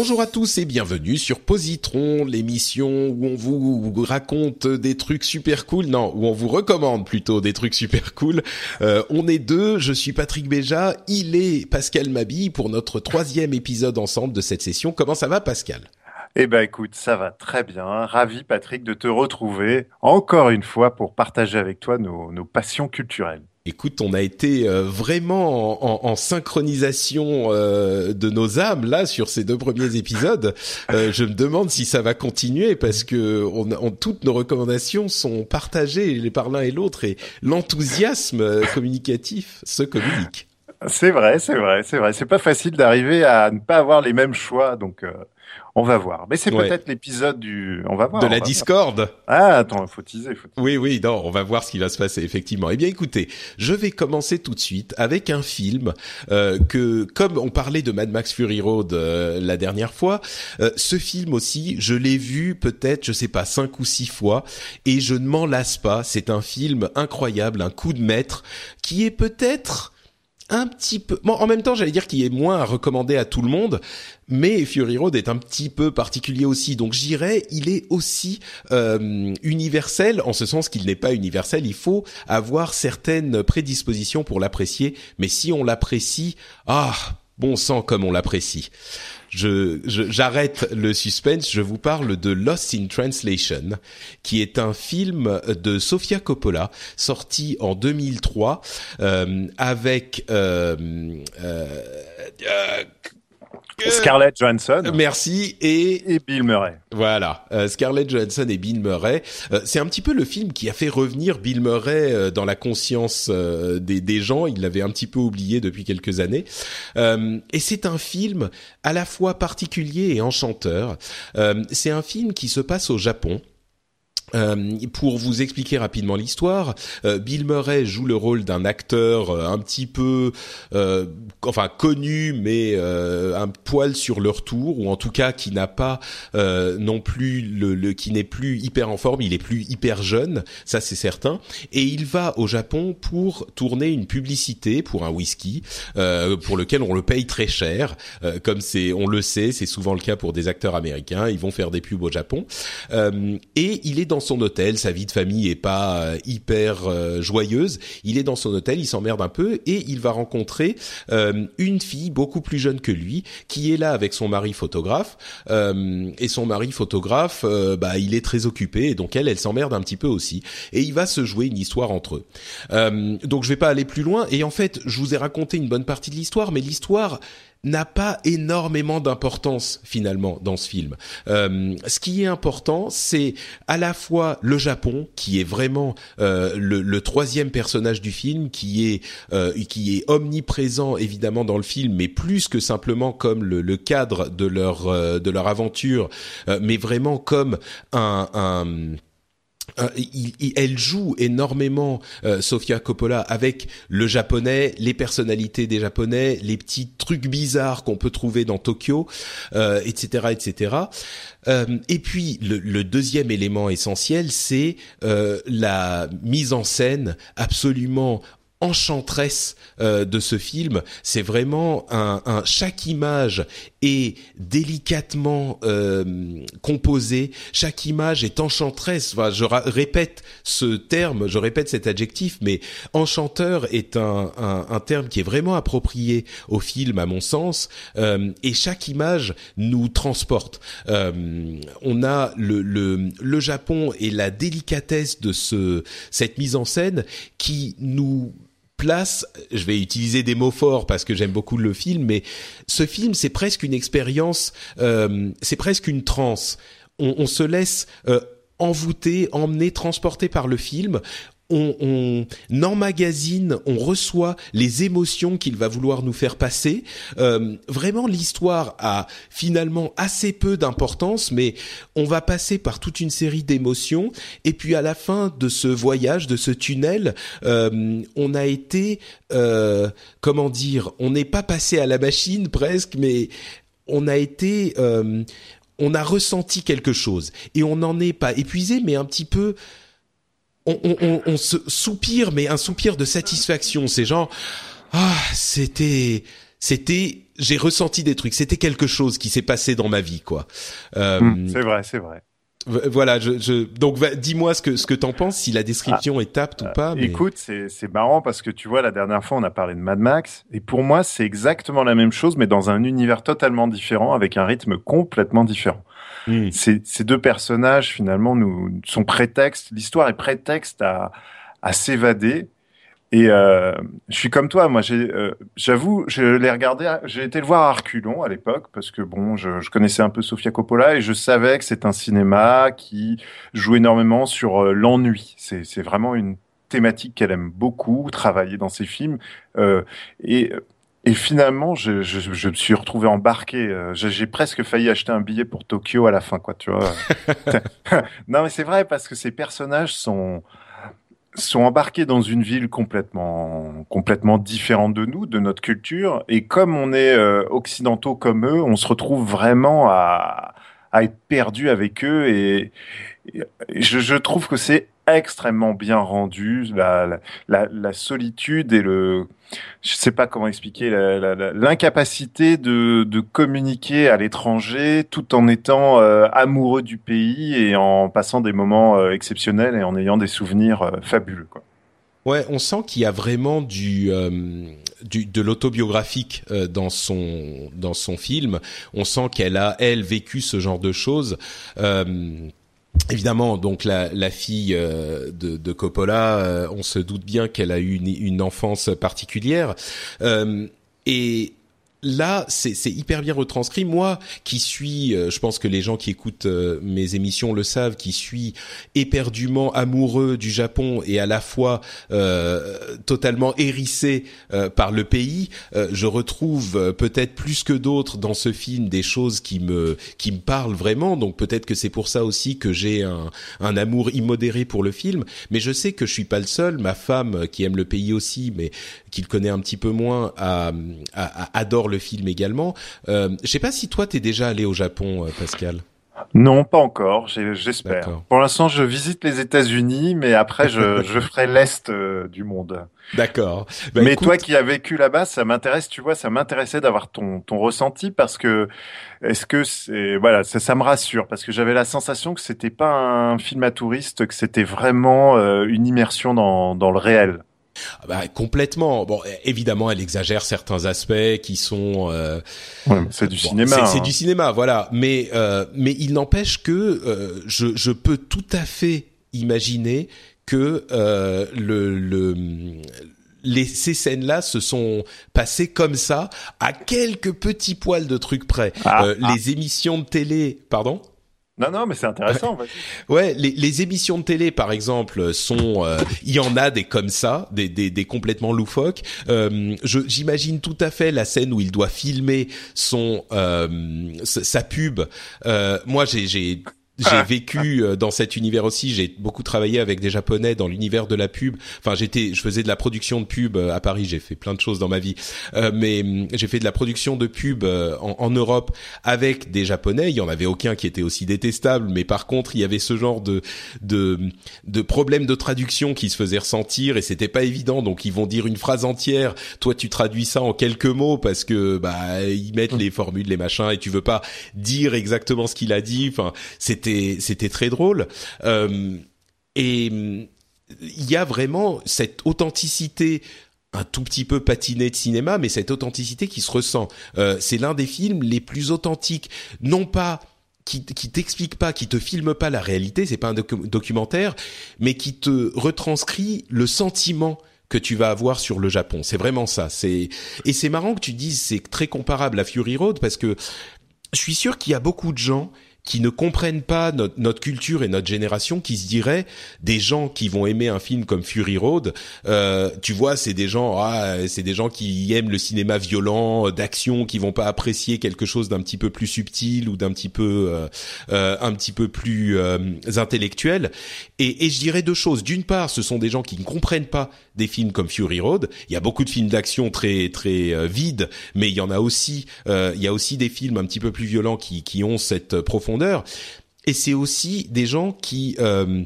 Bonjour à tous et bienvenue sur Positron, l'émission où on vous raconte des trucs super cool, non, où on vous recommande plutôt des trucs super cool. Euh, on est deux, je suis Patrick Béja, il est Pascal Mabille pour notre troisième épisode ensemble de cette session. Comment ça va Pascal? Eh ben écoute, ça va très bien. Ravi Patrick de te retrouver encore une fois pour partager avec toi nos, nos passions culturelles. Écoute, on a été euh, vraiment en, en, synchronisation euh, de nos âmes là sur ces deux premiers épisodes. Euh, je me demande si ça va continuer parce que on, on, toutes nos recommandations sont partagées les par l'un et l'autre et l'enthousiasme euh, communicatif se communique. C'est vrai, c'est vrai, c'est vrai. C'est pas facile d'arriver à ne pas avoir les mêmes choix, donc. Euh... On va voir. Mais c'est Ouais. peut-être l'épisode du. On va voir. De la Discord. voir. Ah, attends, faut teaser, faut teaser. Oui, oui, non, on va voir ce qui va se passer effectivement. Eh bien, écoutez, je vais commencer tout de suite avec un film euh, que, comme on parlait de Mad Max Fury Road euh, la dernière fois, euh, ce film aussi, je l'ai vu peut-être, je sais pas, cinq ou six fois, et je ne m'en lasse pas. C'est un film incroyable, un coup de maître, qui est peut-être un petit peu. En même temps, j'allais dire qu'il est moins à recommander à tout le monde, mais Fury Road est un petit peu particulier aussi. Donc, j'irais, il est aussi euh, universel en ce sens qu'il n'est pas universel. Il faut avoir certaines prédispositions pour l'apprécier, mais si on l'apprécie, ah, bon sang comme on l'apprécie. Je, j'arrête le suspense. Je vous parle de Lost in Translation, qui est un film de Sofia Coppola sorti en 2003 euh, avec euh, euh, Scarlett Johansson Merci et et Bill Murray. voilà, euh, Scarlett Johansson et Bill Murray. Euh, c'est un petit peu le film qui a fait revenir Bill Murray euh, dans la conscience des, des gens. Il l'avait un petit peu oublié depuis quelques années. Et c'est un film à la fois particulier et enchanteur. C'est un film qui se passe au Japon. Euh, pour vous expliquer rapidement l'histoire, euh, Bill Murray joue le rôle d'un acteur euh, un petit peu, enfin connu, mais un poil sur le retour, ou en tout cas qui n'a pas non plus le, le qui n'est plus hyper en forme, il est plus hyper jeune, ça c'est certain. Et il va au Japon pour tourner une publicité pour un whisky, pour lequel on le paye très cher, comme c'est, on le sait, c'est souvent le cas pour des acteurs américains, ils vont faire des pubs au Japon. Et il est dans son hôtel, sa vie de famille est pas euh, hyper euh, joyeuse. Il est dans son hôtel, il s'emmerde un peu et il va rencontrer euh, une fille beaucoup plus jeune que lui qui est là avec son mari photographe. Et son mari photographe, bah il est très occupé et donc elle, elle s'emmerde un petit peu aussi. Et il va se jouer une histoire entre eux. Donc je vais pas aller plus loin. Et en fait, je vous ai raconté une bonne partie de l'histoire, mais l'histoire n'a pas énormément d'importance finalement dans ce film. Euh, ce qui est important, c'est à la fois le Japon, qui est vraiment euh, le, le troisième personnage du film, qui est euh, qui est omniprésent évidemment dans le film, mais plus que simplement comme le, le cadre de leur euh, de leur aventure, euh, mais vraiment comme un, un euh, il- il- elle joue énormément euh, Sofia Coppola avec le japonais, les personnalités des japonais, les petits trucs bizarres qu'on peut trouver dans Tokyo, euh, etc., etc. Euh, et puis le, le deuxième élément essentiel, c'est euh, la mise en scène absolument enchanteresse euh, de ce film. C'est vraiment un, un, chaque image est délicatement euh, composée. Chaque image est enchanteresse. Enfin, je répète ce terme, je répète cet adjectif, mais enchanteur est un, un, un terme qui est vraiment approprié au film, à mon sens. Euh, et chaque image nous transporte. Euh, on a le, le, le Japon et la délicatesse de ce cette mise en scène qui nous place, je vais utiliser des mots forts parce que j'aime beaucoup le film, mais ce film c'est presque une expérience, euh, c'est presque une transe. On, se laisse euh, envoûter, emmener, transporter par le film on, on emmagasine, on reçoit les émotions qu'il va vouloir nous faire passer. Euh, vraiment, l'histoire a finalement assez peu d'importance, mais on va passer par toute une série d'émotions. Et puis à la fin de ce voyage, de ce tunnel, euh, on a été, euh, comment dire, on n'est pas passé à la machine presque, mais on a été on a ressenti quelque chose et on n'en est pas épuisé, mais un petit peu on, se soupire, mais un soupir de satisfaction. C'est genre, ah, c'était, c'était, j'ai ressenti des trucs. C'était quelque chose qui s'est passé dans ma vie, quoi. Euh, hmm, c'est vrai, c'est vrai. Voilà, je, donc dis-moi ce que ce que t'en penses, si la description ah, est apte ou euh, pas. Écoute, c'est c'est marrant parce que tu vois, la dernière fois on a parlé de Mad Max et pour moi c'est exactement la même chose mais dans un univers totalement différent avec un rythme complètement différent. Hmm. Ces, deux personnages, finalement, nous sont prétexte. L'histoire est prétexte à, à s'évader. Et euh, je suis comme toi, moi, euh, j'avoue, je l'ai regardé, j'ai été le voir à Arculon à l'époque parce que bon, je, je, connaissais un peu Sofia Coppola et je savais que c'est un cinéma qui joue énormément sur euh, l'ennui. C'est, vraiment une thématique qu'elle aime beaucoup travailler dans ses films. Euh, et et finalement, je, je, je, me suis retrouvé embarqué. Euh, j'ai presque failli acheter un billet pour Tokyo à la fin, quoi. Tu vois Non, mais c'est vrai parce que ces personnages sont sont embarqués dans une ville complètement complètement différente de nous, de notre culture. Et comme on est euh, occidentaux comme eux, on se retrouve vraiment à à être perdu avec eux. Et, je, je trouve que c'est extrêmement bien rendu. La, la, solitude et le, je sais pas comment expliquer, l'incapacité de, de, communiquer à l'étranger tout en étant euh, amoureux du pays et en passant des moments euh, exceptionnels et en ayant des souvenirs euh, fabuleux. Quoi. Ouais, on sent qu'il y a vraiment du, du de l'autobiographique dans son dans son film. On sent qu'elle a elle vécu ce genre de choses. Évidemment, donc la, fille euh, de, Coppola, euh, on se doute bien qu'elle a eu une, une enfance particulière. Euh, et là, c'est hyper bien retranscrit. Moi, qui suis, euh, je pense que les gens qui écoutent euh, mes émissions le savent, qui suis éperdument amoureux du Japon et à la fois euh, totalement hérissé par le pays, je retrouve peut-être plus que d'autres dans ce film des choses qui me qui me parlent vraiment. Donc peut-être que c'est pour ça aussi que j'ai un, un amour immodéré pour le film. Mais je sais que je suis pas le seul. Ma femme, qui aime le pays aussi, mais qui le connaît un petit peu moins, adore le film également. Euh, je sais pas si toi t'es déjà allé au Japon, euh, Pascal. Non, pas encore. J'espère. Pour l'instant, je visite les États-Unis, mais après, je, je ferai l'est euh, du monde. D'accord. Bah, mais toi qui as vécu là-bas, ça m'intéresse. Tu vois, ça m'intéressait d'avoir ton ton ressenti parce que est-ce que c'est voilà, ça, ça me rassure parce que j'avais la sensation que c'était pas un film à touristes, que c'était vraiment euh, une immersion dans dans le réel. Ah bah, complètement. Bon, évidemment, elle exagère certains aspects qui sont. Euh, c'est du cinéma. C'est du hein. cinéma, voilà. Mais euh, mais il n'empêche que euh, je je peux tout à fait imaginer que euh, le le les, ces scènes-là se sont passées comme ça, à quelques petits poils de trucs près. Ah, euh, ah. Les émissions de télé, pardon? Non, non, mais c'est intéressant. ouais, les, les, émissions de télé, par exemple, sont, euh, il y en a des comme ça, des, des, des complètement loufoques. Euh, J'imagine tout à fait la scène où il doit filmer son euh, sa pub. Euh, moi, j'ai j'ai vécu euh, dans cet univers aussi. J'ai beaucoup travaillé avec des Japonais dans l'univers de la pub. Enfin, j'étais, je faisais de la production de pub euh, à Paris. J'ai fait plein de choses dans ma vie, euh, mais hum, j'ai fait de la production de pub en, en, Europe avec des Japonais. Il y en avait aucun qui était aussi détestable, mais par contre, il y avait ce genre de de de problèmes de traduction qui se faisaient ressentir et c'était pas évident. Donc, ils vont dire une phrase entière. Toi, tu traduis ça en quelques mots parce que bah ils mettent les formules, les machins, et tu veux pas dire exactement ce qu'il a dit. Enfin, c'était c'était très drôle. Euh, et il y a vraiment cette authenticité un tout petit peu patinée de cinéma, mais cette authenticité qui se ressent. Euh, c'est l'un des films les plus authentiques, non pas qui, qui t'explique pas, qui te filme pas la réalité, c'est pas un documentaire, mais qui te retranscrit le sentiment que tu vas avoir sur le Japon. C'est vraiment ça. C'est et c'est marrant que tu dises c'est très comparable à Fury Road parce que je suis sûr qu'il y a beaucoup de gens qui ne comprennent pas notre, notre, culture et notre génération, qui se diraient des gens qui vont aimer un film comme Fury Road. Euh, tu vois, c'est des gens, ah, c'est des gens qui aiment le cinéma violent, euh, d'action, qui vont pas apprécier quelque chose d'un petit peu plus subtil ou d'un petit peu, euh, euh un petit peu plus euh, intellectuel. Et, et je dirais deux choses. D'une part, ce sont des gens qui ne comprennent pas des films comme Fury Road. Il y a beaucoup de films d'action très très vides, mais il y en a aussi, il y a aussi des films un petit peu plus violents qui qui ont cette profondeur et c'est aussi des gens qui euh,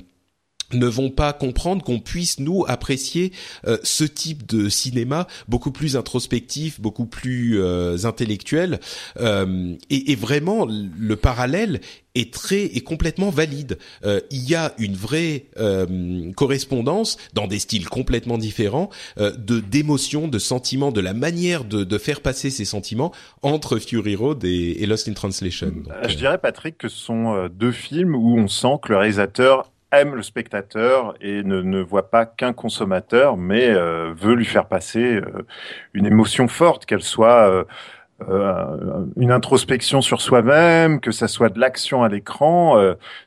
ne vont pas comprendre qu'on puisse nous apprécier euh, ce type de cinéma beaucoup plus introspectif, beaucoup plus euh, intellectuel euh, et, et, vraiment le parallèle est très est complètement valide. il y a une vraie correspondance dans des styles complètement différents de d'émotions, de sentiments, de la manière de, de, faire passer ces sentiments entre Fury Road et, et Lost in Translation. Je dirais Patrick que ce sont deux films où on sent que le réalisateur aime le spectateur et ne, ne voit pas qu'un consommateur, mais euh, veut lui faire passer euh, une émotion forte, qu'elle soit euh, euh, une introspection sur soi-même, que ça soit de l'action à l'écran.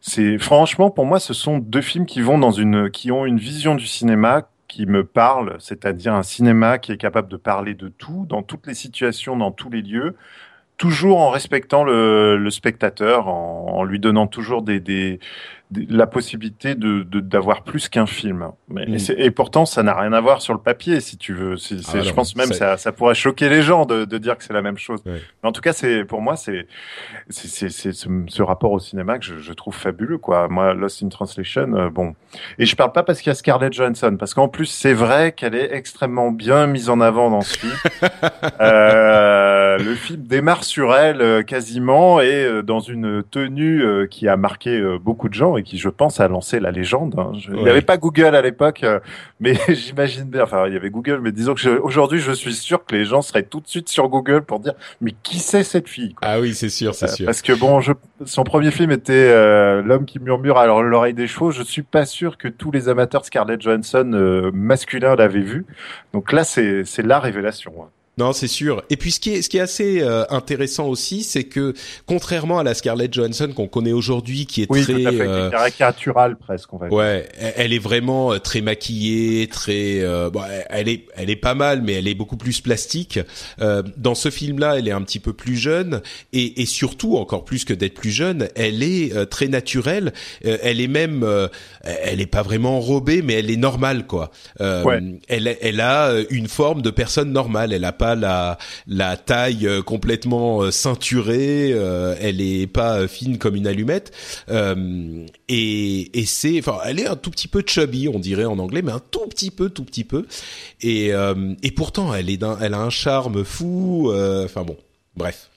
c'est franchement pour moi, ce sont deux films qui vont dans une, qui ont une vision du cinéma qui me parle, c'est-à-dire un cinéma qui est capable de parler de tout, dans toutes les situations, dans tous les lieux, toujours en respectant le, le spectateur, en, en, lui donnant toujours des, des, la possibilité de d'avoir plus qu'un film. Mais, mm. et, pourtant, ça n'a rien à voir sur le papier, si tu veux. Ah je pense même ça, ça pourrait choquer les gens de, de dire que c'est la même chose. Mais en tout cas, c'est pour moi, c'est c'est ce, ce, rapport au cinéma que je, je, trouve fabuleux, quoi. Moi, Lost in Translation, euh, bon. Et je parle pas parce qu'il y a Scarlett Johansson, parce qu'en plus, c'est vrai qu'elle est extrêmement bien mise en avant dans ce film. euh, le film démarre sur elle euh, quasiment et euh, dans une tenue qui a marqué beaucoup de gens et qui, je pense, a lancé la légende. Hein. Il n'y avait pas Google à l'époque, euh, mais j'imagine bien. Enfin, il y avait Google, mais disons que aujourd'hui, je suis sûr que les gens seraient tout de suite sur Google pour dire, mais qui c'est cette fille quoi? Ah oui, c'est sûr, c'est euh, sûr. Parce que bon, je, son premier film était euh, L'homme qui murmure à l'oreille des chevaux. Je suis pas sûr que tous les amateurs Scarlett Johansson masculins l'avaient vu. Donc là, c'est c'est la révélation. Hein. Non, c'est sûr. Et puis ce qui est ce qui est assez euh, intéressant aussi, c'est que contrairement à la Scarlett Johansson qu'on connaît aujourd'hui, qui est oui, très euh, caricaturale presque, on va dire. Ouais, elle est vraiment euh, très maquillée, très. Euh, bon, elle est elle est pas mal, mais elle est beaucoup plus plastique. Euh, dans ce film-là, elle est un petit peu plus jeune et, et surtout encore plus que d'être plus jeune, elle est très naturelle. elle est même, elle est pas vraiment enrobée, mais elle est normale quoi. Ouais. Elle elle a une forme de personne normale. Elle a pas la la taille euh, complètement euh, ceinturée, euh, elle est pas fine comme une allumette. Et et c'est enfin elle est un tout petit peu chubby on dirait en anglais mais un tout petit peu tout petit peu. Et et pourtant elle est d'un elle a un charme fou enfin bon bref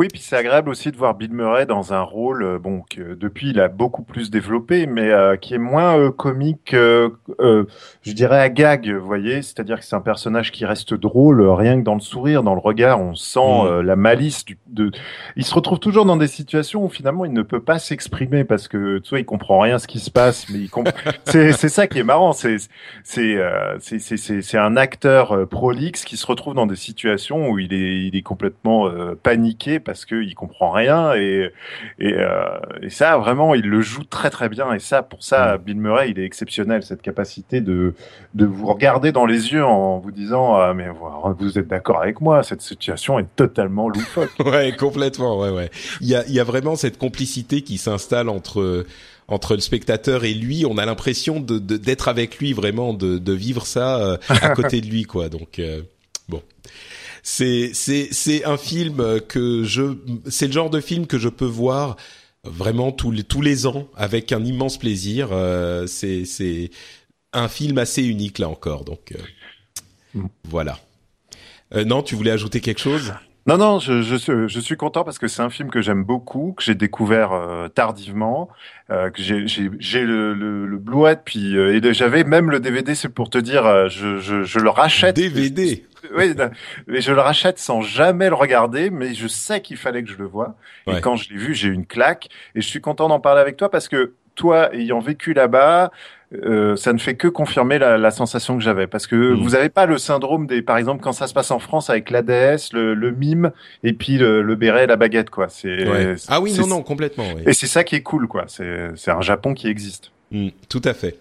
oui, puis c'est agréable aussi de voir Bill Murray dans un rôle, euh, bon, que depuis il a beaucoup plus développé, mais euh, qui est moins euh, comique, euh, je dirais à gag, vous voyez, c'est-à-dire que c'est un personnage qui reste drôle, rien que dans le sourire, dans le regard, on sent mm. la malice. Du, de... Il se retrouve toujours dans des situations où finalement il ne peut pas s'exprimer parce que tu vois, il comprend rien ce qui se passe, mais il comp... c'est ça qui est marrant, c'est c'est un acteur prolixe qui se retrouve dans des situations où il est il est complètement paniqué parce que il comprend rien et et, et ça vraiment il le joue très très bien et ça pour ça mm. Bill Murray il est exceptionnel cette capacité de de vous regarder dans les yeux en vous disant ah, mais vous êtes d'accord avec moi cette situation est totalement loufoque. ouais complètement ouais ouais il y a il y a vraiment cette complicité qui s'installe entre entre le spectateur et lui, on a l'impression de d'être avec lui vraiment, de, de vivre ça euh, à côté de lui, quoi. Donc euh, bon, c'est c'est c'est un film que je, c'est le genre de film que je peux voir vraiment tous les tous les ans avec un immense plaisir. Euh, c'est c'est un film assez unique là encore, donc mm. voilà. non, tu voulais ajouter quelque chose? Non, non, je, je, je, suis content parce que c'est un film que j'aime beaucoup, que j'ai découvert euh, tardivement, euh, que j'ai, j'ai, le, le, le Blu-ray, puis euh, et j'avais même le DVD, c'est pour te dire, euh, je, je, je le rachète. DVD. Oui, mais je le rachète sans jamais le regarder, mais je sais qu'il fallait que je le voie. Et quand je l'ai vu, j'ai eu une claque, et je suis content d'en parler avec toi parce que toi, ayant vécu là-bas, euh, ça ne fait que confirmer la, la sensation que j'avais. Parce que mm. vous n'avez pas le syndrome des, par exemple, quand ça se passe en France avec l'ADS, le, le mime, et puis le, le béret, la baguette, quoi. C'est. Ah oui, non, non, complètement. Oui. Et c'est ça qui est cool, quoi. C'est, c'est un Japon qui existe. Mm, tout à fait.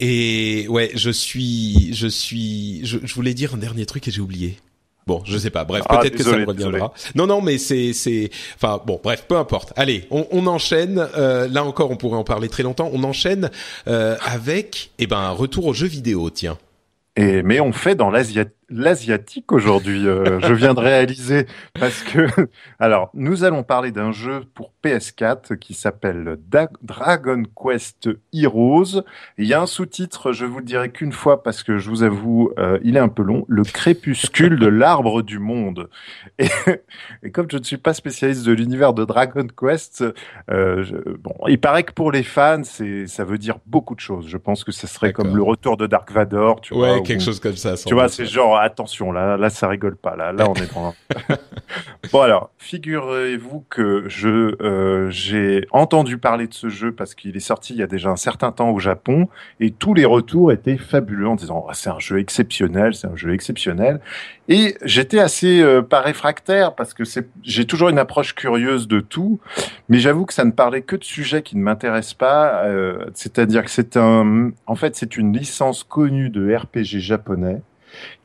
Et ouais, je suis, je suis, je, je voulais dire un dernier truc et j'ai oublié. Bon, je sais pas. Bref, ah, peut-être que ça me reviendra. Non, non, mais c'est, c'est, enfin, bon, bref, peu importe. Allez, on, on enchaîne. Euh, là encore, on pourrait en parler très longtemps. On enchaîne euh, avec, eh ben, un retour aux jeux vidéo. Tiens. Et mais on fait dans l'asiatique aujourd'hui. Euh, je viens de réaliser parce que alors nous allons parler d'un jeu pour PS4 qui s'appelle Dragon Quest Heroes. Il y a un sous-titre, je vous le dirai qu'une fois parce que je vous avoue, euh, il est un peu long. Le crépuscule de l'arbre du monde. Et, et, comme je ne suis pas spécialiste de l'univers de Dragon Quest, euh, je, bon, il paraît que pour les fans, c'est ça veut dire beaucoup de choses. Je pense que ça serait comme le retour de Dark Vador, tu ouais, vois, quelque chose comme ça. Tu vois, c'est genre attention, là, là, ça rigole pas. Là, là, on est dans. bon alors, figurez-vous que je euh, j'ai entendu parler de ce jeu parce qu'il est sorti il y a déjà un certain temps au Japon et tous les retours étaient fabuleux en disant oh, c'est un jeu exceptionnel, c'est un jeu exceptionnel. Et j'étais assez euh, pas réfractaire parce que c'est j'ai toujours une approche curieuse de tout, mais j'avoue que ça ne parlait que de sujets qui ne m'intéressent pas. Euh, C'est-à-dire que c'est un, en fait, c'est une licence connue de RPG japonais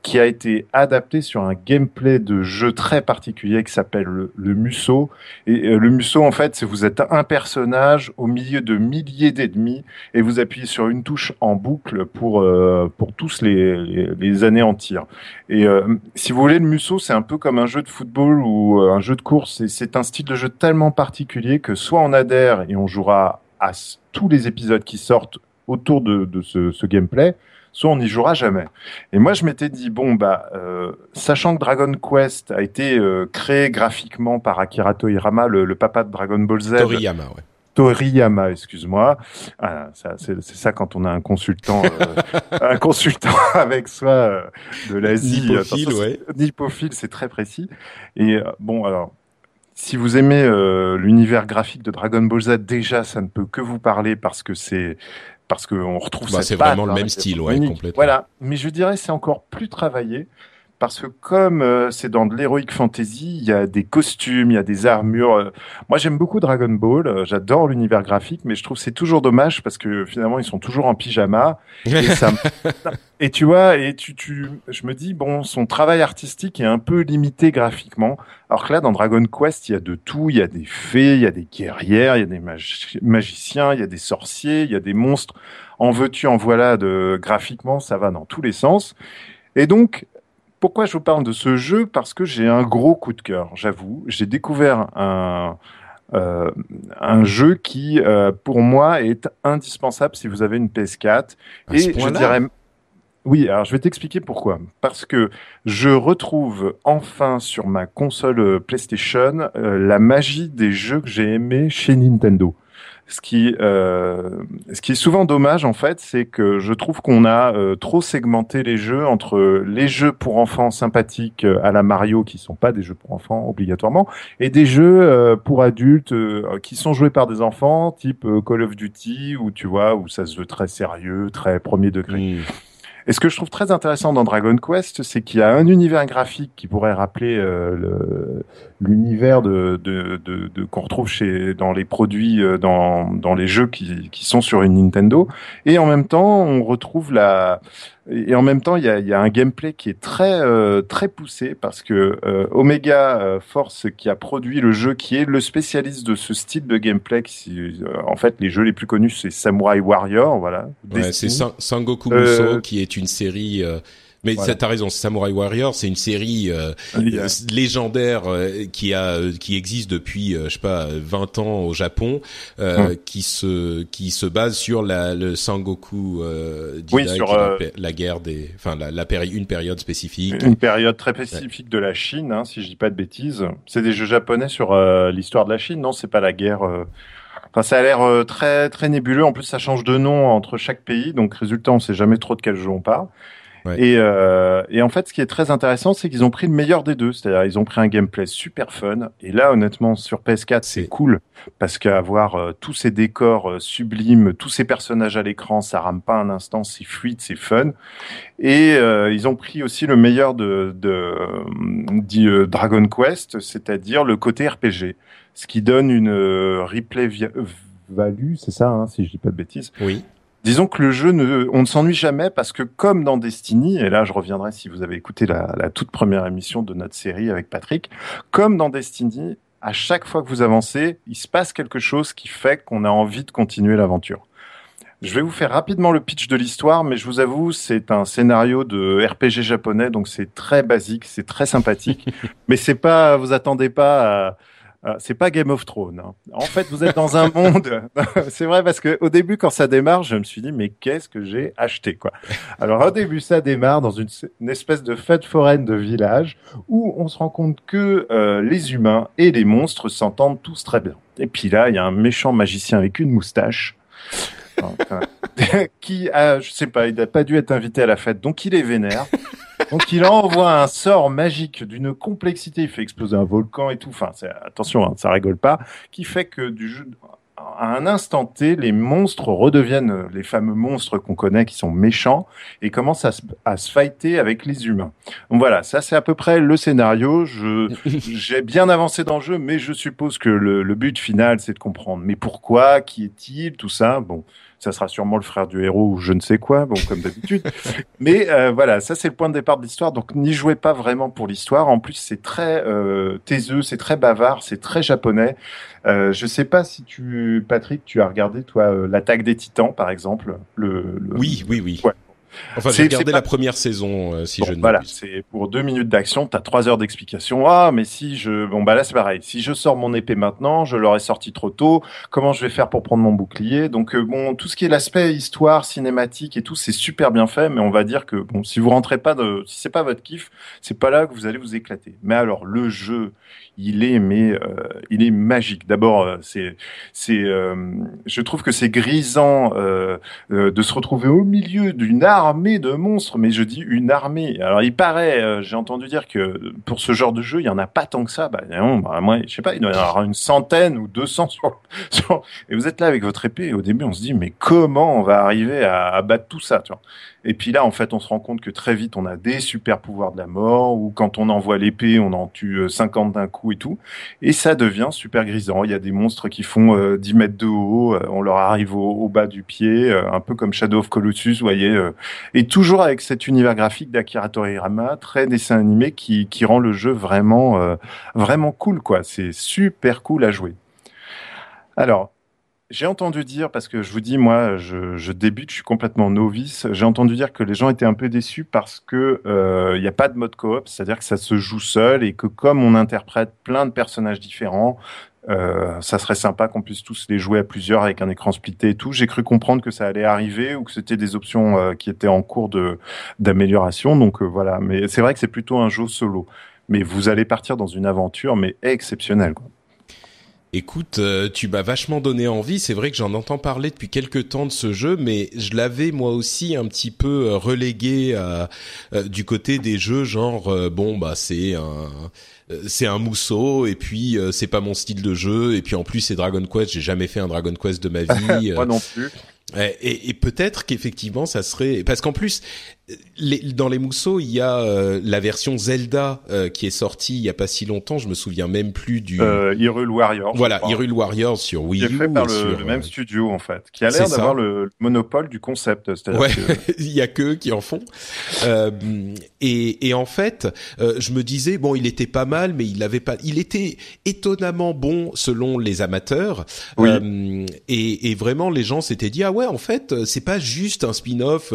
qui a été adapté sur un gameplay de jeu très particulier qui s'appelle le, Musso. Et euh, le Musso, en fait, c'est vous êtes un personnage au milieu de milliers d'ennemis et vous appuyez sur une touche en boucle pour euh, pour tous les, les, les, anéantir. Et euh, si vous voulez, le Musso, c'est un peu comme un jeu de football ou un jeu de course. C'est un style de jeu tellement particulier que soit on adhère et on jouera à tous les épisodes qui sortent autour de, de ce, ce gameplay, soit on n'y jouera jamais. Et moi, je m'étais dit bon bah, euh, sachant que Dragon Quest a été euh, créé graphiquement par Akira Toriyama, le, le, papa de Dragon Ball Z. Toriyama, ouais. Toriyama, excuse-moi. Ah, c'est ça quand on a un consultant, euh, un consultant avec soi euh, de l'Asie. Nipophile, ouais. Nipophile, c'est très précis. Et euh, bon, alors si vous aimez euh, l'univers graphique de Dragon Ball Z, déjà, ça ne peut que vous parler parce que c'est parce qu'on retrouve bah, C'est vraiment le même style, ouais, complètement. Voilà, mais je dirais c'est encore plus travaillé parce que comme euh, c'est dans de l'heroic fantasy, il y a des costumes, il y a des armures. Euh. Moi, j'aime beaucoup Dragon Ball, euh, j'adore l'univers graphique, mais je trouve c'est toujours dommage parce que finalement ils sont toujours en pyjama. Et, ça... et tu vois, et tu, tu, je me dis bon, son travail artistique est un peu limité graphiquement. Alors que là, dans Dragon Quest, il y a de tout. Il y a des fées, il y a des guerrières, il y a des magiciens, il y a des sorciers, il y a des monstres. En veux-tu, en voilà, de graphiquement, ça va dans tous les sens. Et donc, pourquoi je vous parle de ce jeu? Parce que j'ai un gros coup de cœur, j'avoue. J'ai découvert un, euh, un jeu qui, euh, pour moi, est indispensable si vous avez une PS4. À et je dirais, oui, alors je vais t'expliquer pourquoi. Parce que je retrouve enfin sur ma console euh, PlayStation euh, la magie des jeux que j'ai aimés chez Nintendo. Ce qui, euh, ce qui est souvent dommage en fait, c'est que je trouve qu'on a euh, trop segmenté les jeux entre les jeux pour enfants sympathiques euh, à la Mario qui sont pas des jeux pour enfants obligatoirement et des jeux euh, pour adultes euh, qui sont joués par des enfants, type Call of Duty où tu vois où ça se veut très sérieux, très premier degré. Et ce que je trouve très intéressant dans Dragon Quest, c'est qu'il y a un univers graphique qui pourrait rappeler euh, l'univers de, de, de, de qu'on retrouve chez dans les produits, euh, dans, dans les jeux qui, qui sont sur une Nintendo. Et en même temps, on retrouve la et en même temps, il y a, y a, un gameplay qui est très euh, très poussé parce que euh, Omega euh, Force, qui a produit le jeu, qui est le spécialiste de ce style de gameplay, qui, en fait, les jeux les plus connus, c'est Samurai Warrior, voilà. Ouais, c'est Sangoku Muso, qui est une série mais voilà. t'as raison, Samurai Warrior, c'est une série euh, légendaire euh, qui a qui existe depuis euh, je sais pas 20 ans au Japon, hum. qui se qui se base sur la le Sangoku oui, sur la, la, guerre des, enfin la, la péri une période spécifique. Une période très spécifique ouais. de la Chine, hein, si je dis pas de bêtises. C'est des jeux japonais sur l'histoire de la Chine, non C'est pas la guerre. Enfin, ça a l'air très très nébuleux. En plus, ça change de nom entre chaque pays, donc résultat, on sait jamais trop de quel jeu on parle. Ouais. Et, euh, et, en fait, ce qui est très intéressant, c'est qu'ils ont pris le meilleur des deux. C'est-à-dire, ils ont pris un gameplay super fun. Et là, honnêtement, sur PS4, c'est cool parce qu'avoir euh, tous ces décors euh, sublimes, tous ces personnages à l'écran, ça rame pas un instant, c'est fluide, c'est fun. Et euh, ils ont pris aussi le meilleur de, de, de euh, Dragon Quest, c'est-à-dire le côté RPG, ce qui donne une replay value, c'est ça, hein, si je dis pas de bêtises. Oui. Disons que le jeu, ne, on ne s'ennuie jamais parce que comme dans Destiny, et là je reviendrai si vous avez écouté la, la, toute première émission de notre série avec Patrick, comme dans Destiny, à chaque fois que vous avancez, il se passe quelque chose qui fait qu'on a envie de continuer l'aventure. Je vais vous faire rapidement le pitch de l'histoire, mais je vous avoue, c'est un scénario de RPG japonais, donc c'est très basique, c'est très sympathique, mais c'est pas, vous attendez pas à euh, c'est pas Game of Thrones. Hein. En fait, vous êtes dans un monde. c'est vrai parce que au début, quand ça démarre, je me suis dit mais qu'est-ce que j'ai acheté quoi Alors au début, ça démarre dans une, une, espèce de fête foraine de village où on se rend compte que euh, les humains et les monstres s'entendent tous très bien. Et puis là, il y a un méchant magicien avec une moustache. qui a, je sais pas, il n'a pas dû être invité à la fête, donc il est vénère. Donc il envoie un sort magique d'une complexité, il fait exploser un volcan et tout. Enfin, attention, hein, ça rigole pas, qui fait que du jeu, à un instant T, les monstres redeviennent les fameux monstres qu'on connaît qui sont méchants et commencent à se, à se fighter avec les humains. Donc voilà, ça c'est à peu près le scénario. Je j'ai bien avancé dans le jeu, mais je suppose que le, le but final c'est de comprendre. Mais pourquoi, qui est-il, tout ça? Bon, ça sera sûrement le frère du héros ou je ne sais quoi, bon comme d'habitude. Mais euh, voilà, ça c'est le point de départ de l'histoire. Donc n'y jouez pas vraiment pour l'histoire. En plus c'est très euh, taiseux, c'est très bavard, c'est très japonais. Euh, je sais pas si tu, Patrick, tu as regardé toi euh, l'attaque des Titans par exemple. Le, le... Oui, oui, oui. Ouais. Enfin, j'ai regardé pas... la première saison, euh, si bon, je ne Voilà, c'est pour deux minutes d'action, t'as trois heures d'explication. Ah, mais si je, bon bah là c'est pareil. Si je sors mon épée maintenant, je l'aurais sorti trop tôt. Comment je vais faire pour prendre mon bouclier? Donc euh, bon, tout ce qui est l'aspect histoire, cinématique et tout, c'est super bien fait. Mais on va dire que bon, si vous rentrez pas de, si c'est pas votre kiff, c'est pas là que vous allez vous éclater. Mais alors le jeu, il est mais euh, il est magique. D'abord, euh, c'est c'est euh, je trouve que c'est grisant de se retrouver au milieu d'une armée de monstres, mais je dis une armée. Alors il paraît, j'ai entendu dire que pour ce genre de jeu, il y en a pas tant que ça. Bah, non, bah moi, je sais pas, il doit y en avoir une centaine ou 200 sur, sur, et vous êtes là avec votre épée et au début on se dit mais comment on va arriver à, à battre tout ça, tu vois? Et puis là, en fait, on se rend compte que très vite, on a des super pouvoirs de la mort, ou quand on envoie l'épée, on en tue 50 d'un coup et tout. Et ça devient super grisant. Il y a des monstres qui font euh, 10 mètres de haut, euh, on leur arrive au, bas du pied, euh, un peu comme Shadow of Colossus, vous voyez. Euh. et toujours avec cet univers graphique d'Akira Toriyama, très dessin animé, qui, qui rend le jeu vraiment, euh, vraiment cool, quoi. C'est super cool à jouer. Alors, j'ai entendu dire, parce que je vous dis, moi, je, je débute, je suis complètement novice, j'ai entendu dire que les gens étaient un peu déçus parce que il euh, n'y a pas de mode coop, c'est-à-dire que ça se joue seul et que comme on interprète plein de personnages différents, euh, ça serait sympa qu'on puisse tous les jouer à plusieurs avec un écran splitté et tout. J'ai cru comprendre que ça allait arriver ou que c'était des options euh, qui étaient en cours de d'amélioration. Donc euh, voilà, mais c'est vrai que c'est plutôt un jeu solo. Mais vous allez partir dans une aventure mais exceptionnelle. Quoi. Écoute, euh, tu m'as vachement donné envie. C'est vrai que j'en entends parler depuis quelques temps de ce jeu, mais je l'avais moi aussi un petit peu euh, relégué à, euh, du côté des jeux genre euh, bon bah c'est un c'est un mousseau et puis euh, c'est pas mon style de jeu et puis en plus c'est Dragon Quest. J'ai jamais fait un Dragon Quest de ma vie. moi non plus. Et, et peut-être qu'effectivement, ça serait parce qu'en plus, dans les mousseaux, il y a euh, la version Zelda euh, qui est sortie il y a pas si longtemps. Je me souviens même plus du. Euh, Hyrule Warriors. Voilà, Hyrule Warriors sur Wii U. Fait par le, même studio en fait, qui a l'air d'avoir le, monopole du concept. Ouais, il y a que qui en font. et, et en fait, je me disais bon, il était pas mal, mais il avait pas. Il était étonnamment bon selon les amateurs. Oui. et, et vraiment, les gens s'étaient dit ah ouais, en fait, c'est pas juste un spin-off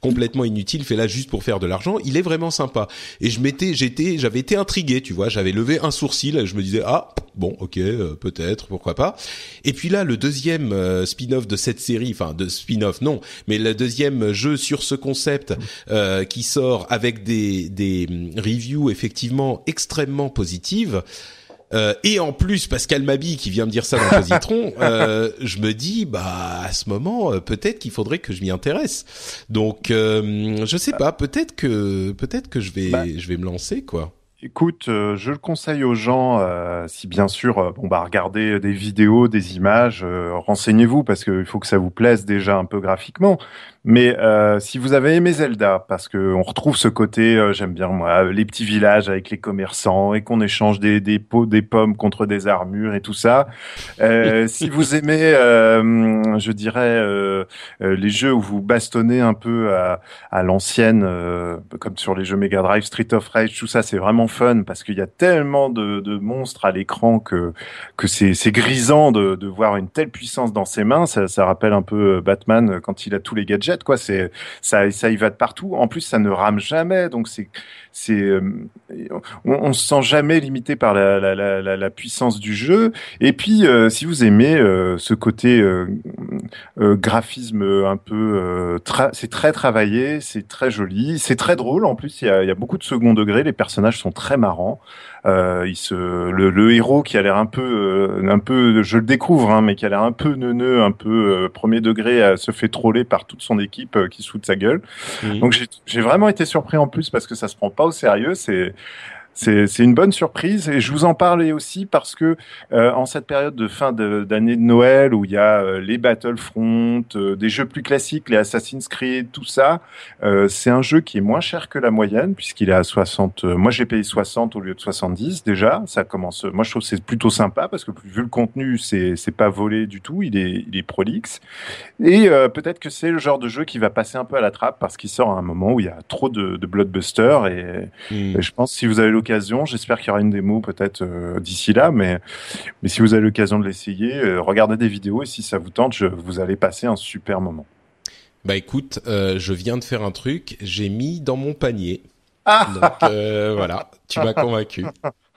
complètement inutile fait là juste pour faire de l'argent. Il est vraiment sympa. Et je m'étais, j'étais, j'avais été intrigué, tu vois. J'avais levé un sourcil. Je me disais ah bon, ok, euh, peut-être, pourquoi pas. Et puis là, le deuxième euh, spin-off de cette série, enfin de spin-off non, mais le deuxième jeu sur ce concept euh, qui sort avec des des hum, reviews effectivement extrêmement positives. Euh, et en plus Pascal Mabi qui vient me dire ça dans Positron, euh, je me dis bah à ce moment euh, peut-être qu'il faudrait que je m'y intéresse. Donc euh, je sais pas, peut-être que peut-être que je vais bah. je vais me lancer quoi. Écoute, je le conseille aux gens, si bien sûr, bon bah regardez des vidéos, des images, renseignez-vous parce qu'il faut que ça vous plaise déjà un peu graphiquement. Mais euh, si vous avez aimé Zelda, parce que on retrouve ce côté, euh, j'aime bien moi, les petits villages avec les commerçants et qu'on échange des, des pots, des pommes contre des armures et tout ça. Euh, si vous aimez, euh, je dirais, euh, les jeux où vous bastonnez un peu à, à l'ancienne, comme sur les jeux Mega Drive, Street of Rage, tout ça, c'est vraiment fun parce qu'il y a tellement de, de monstres à l'écran que que c'est grisant de, de voir une telle puissance dans ses mains. Ça, ça rappelle un peu Batman quand il a tous les gadgets quoi. C'est ça, ça y va de partout. En plus, ça ne rame jamais, donc c'est c'est euh, on, se sent jamais limité par la, la, la, la puissance du jeu. Et puis, euh, si vous aimez euh, ce côté graphisme un peu, c'est très travaillé, c'est très joli, c'est très drôle. En plus, il y a, y a, beaucoup de second degré. Les personnages sont très marrants. Euh, il se, le, le, héros qui a l'air un peu, euh, un peu, je le découvre, hein, mais qui a l'air un peu neuneux, un peu euh, premier degré, se fait troller par toute son équipe qui se fout de sa gueule. Donc j'ai vraiment été surpris en plus parce que ça se prend pas au sérieux. C'est c'est une bonne surprise et je vous en parlais aussi parce que euh, en cette période de fin d'année de, Noël où il y a euh, les Battlefront, euh, des jeux plus classiques, les Assassin's Creed, tout ça, c'est un jeu qui est moins cher que la moyenne puisqu'il est à 60. moi j'ai payé 60 au lieu de 70 déjà. Ça commence. Moi je trouve c'est plutôt sympa parce que vu le contenu c'est c'est pas volé du tout, il est il est prolixe et peut-être que c'est le genre de jeu qui va passer un peu à la trappe parce qu'il sort à un moment où il y a trop de, de blockbusters et, hmm. et je pense si vous avez l'occasion J'espère qu'il y aura une démo peut-être euh, d'ici là, mais mais si vous avez l'occasion de l'essayer, euh, regardez des vidéos et si ça vous tente, je, vous allez passer un super moment. Bah écoute, euh, je viens de faire un truc, j'ai mis dans mon panier. Ah Donc voilà, tu m'as convaincu.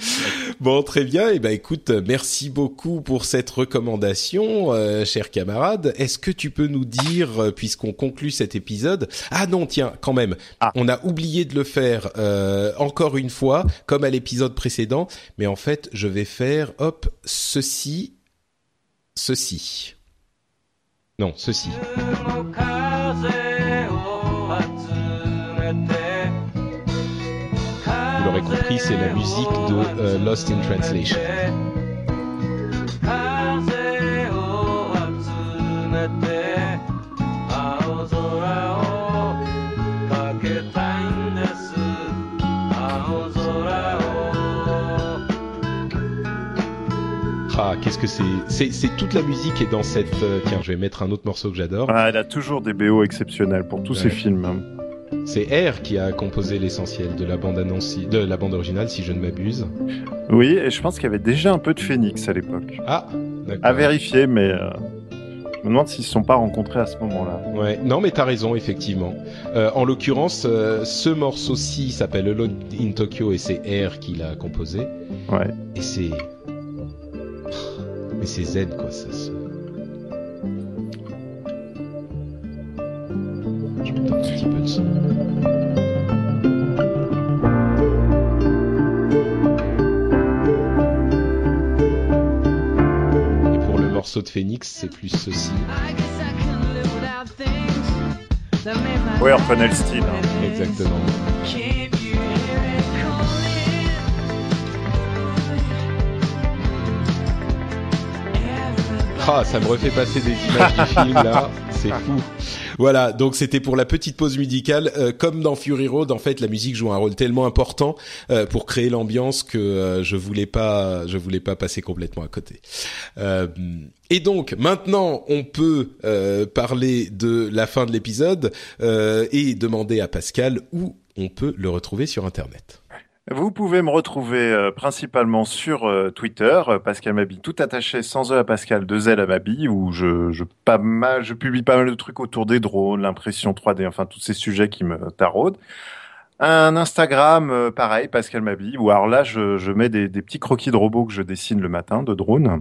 bon, très bien. Et eh ben, écoute, merci beaucoup pour cette recommandation, euh, cher camarade. Est-ce que tu peux nous dire, euh, puisqu'on conclut cet épisode, ah non, tiens, quand même, ah. on a oublié de le faire euh, encore une fois, comme à l'épisode précédent. Mais en fait, je vais faire, hop, ceci, ceci. Non, ceci. Compris, c'est la musique de euh, Lost in Translation. Ah, qu'est-ce que c'est? C'est toute la musique est dans cette. Euh, tiens, je vais mettre un autre morceau que j'adore. Ah, elle a toujours des BO exceptionnels pour tous ses films. C'est R qui a composé l'essentiel de la bande annonce, de la bande originale, si je ne m'abuse. Oui, et je pense qu'il y avait déjà un peu de Phoenix à l'époque. Ah, d'accord. À vérifier, mais euh, je me demande s'ils ne se sont pas rencontrés à ce moment-là. Ouais, non, mais t'as raison, effectivement. Euh, en l'occurrence, euh, ce morceau-ci s'appelle Alone in Tokyo et c'est R qui l'a composé. Ouais. Et c'est, mais c'est Z quoi, ça. Se... petit peu de son. Et pour le morceau de Phoenix, c'est plus ceci. Oui, on le style. Hein. Exactement. Ah, ça me refait passer des images du film là. c'est fou. Voilà, donc c'était pour la petite pause musicale. Euh, comme dans Fury Road, en fait, la musique joue un rôle tellement important euh, pour créer l'ambiance que euh, je voulais pas, je voulais pas passer complètement à côté. et donc maintenant, on peut parler de la fin de l'épisode et demander à Pascal où on peut le retrouver sur Internet. Vous pouvez me retrouver euh, principalement sur euh, Twitter, euh, Pascal Mabi, tout attaché sans E à Pascal, deux L à Mabi, où je, je, publie pas mal de trucs autour des drones, l'impression 3D, enfin tous ces sujets qui me taraudent. Un Instagram, euh, pareil, Pascal Mabi, où alors là, je, mets des, petits croquis de robots que je dessine le matin, de drones.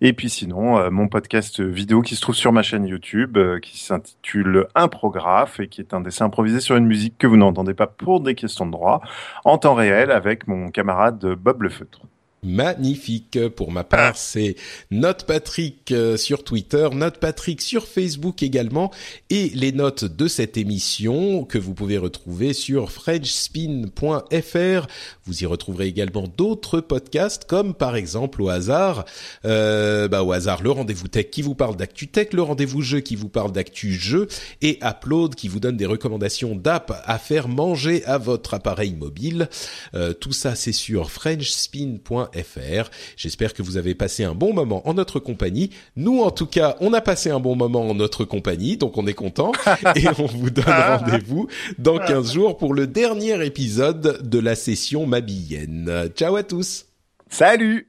Et puis sinon, euh, mon podcast vidéo qui se trouve sur ma chaîne YouTube, euh, qui s'intitule Imprographe et qui est un dessin improvisé sur une musique que vous n'entendez pas pour des questions de droit, en temps réel avec mon camarade Bob Le Feutre magnifique. Pour ma part, ah. c'est Note Patrick euh, sur Twitter, Note Patrick sur Facebook également, et les notes de cette émission que vous pouvez retrouver sur frenchspin.fr. Vous y retrouverez également d'autres podcasts, comme par exemple au hasard, euh, bah au hasard le rendez-vous tech qui vous parle d'actu tech, le rendez-vous jeu qui vous parle d'actu jeu, et Upload qui vous donne des recommandations d'app à faire manger à votre appareil mobile. Euh, tout ça, c'est sur frenchspin.fr J'espère que vous avez passé un bon moment en notre compagnie. Nous, en tout cas, on a passé un bon moment en notre compagnie, donc on est content. et on vous donne rendez-vous dans 15 jours pour le dernier épisode de la session Mabillenne. Ciao à tous Salut